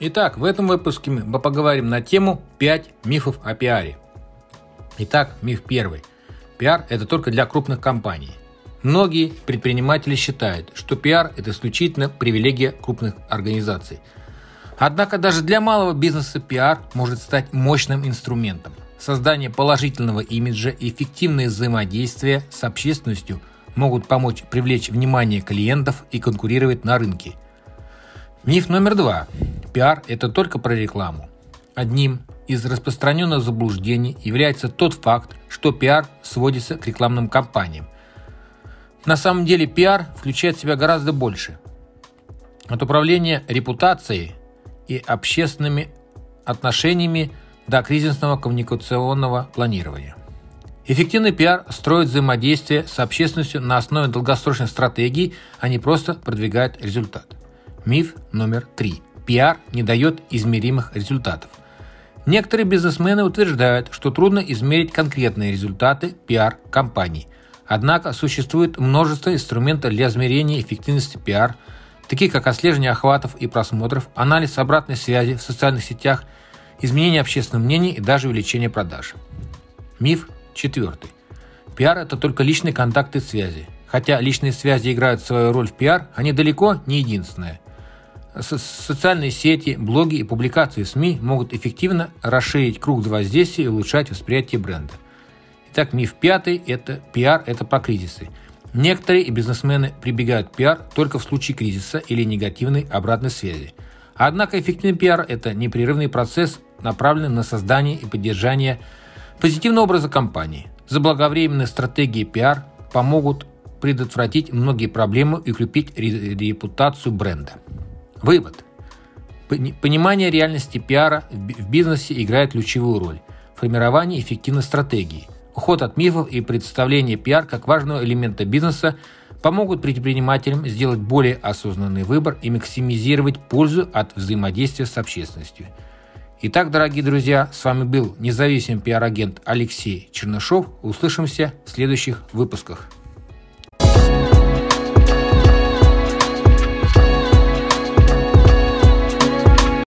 Итак, в этом выпуске мы поговорим на тему 5 мифов о пиаре. Итак, миф первый. Пиар – это только для крупных компаний. Многие предприниматели считают, что пиар – это исключительно привилегия крупных организаций. Однако даже для малого бизнеса пиар может стать мощным инструментом. Создание положительного имиджа и эффективное взаимодействие с общественностью могут помочь привлечь внимание клиентов и конкурировать на рынке. Миф номер два пиар – это только про рекламу. Одним из распространенных заблуждений является тот факт, что пиар сводится к рекламным кампаниям. На самом деле пиар включает в себя гораздо больше. От управления репутацией и общественными отношениями до кризисного коммуникационного планирования. Эффективный пиар строит взаимодействие с общественностью на основе долгосрочной стратегии, а не просто продвигает результат. Миф номер три – пиар не дает измеримых результатов. Некоторые бизнесмены утверждают, что трудно измерить конкретные результаты пиар-компаний. Однако существует множество инструментов для измерения эффективности пиар, такие как отслеживание охватов и просмотров, анализ обратной связи в социальных сетях, изменение общественного мнения и даже увеличение продаж. Миф четвертый. Пиар – это только личные контакты и связи. Хотя личные связи играют свою роль в пиар, они далеко не единственные – социальные сети, блоги и публикации в СМИ могут эффективно расширить круг воздействия и улучшать восприятие бренда. Итак, миф пятый – это пиар – это по кризисы. Некоторые бизнесмены прибегают к пиар только в случае кризиса или негативной обратной связи. Однако эффективный пиар – это непрерывный процесс, направленный на создание и поддержание позитивного образа компании. Заблаговременные стратегии пиар помогут предотвратить многие проблемы и укрепить репутацию бренда. Вывод. Понимание реальности пиара в бизнесе играет ключевую роль в формировании эффективной стратегии. Уход от мифов и представление пиар как важного элемента бизнеса помогут предпринимателям сделать более осознанный выбор и максимизировать пользу от взаимодействия с общественностью. Итак, дорогие друзья, с вами был независимый пиар-агент Алексей Чернышов. Услышимся в следующих выпусках.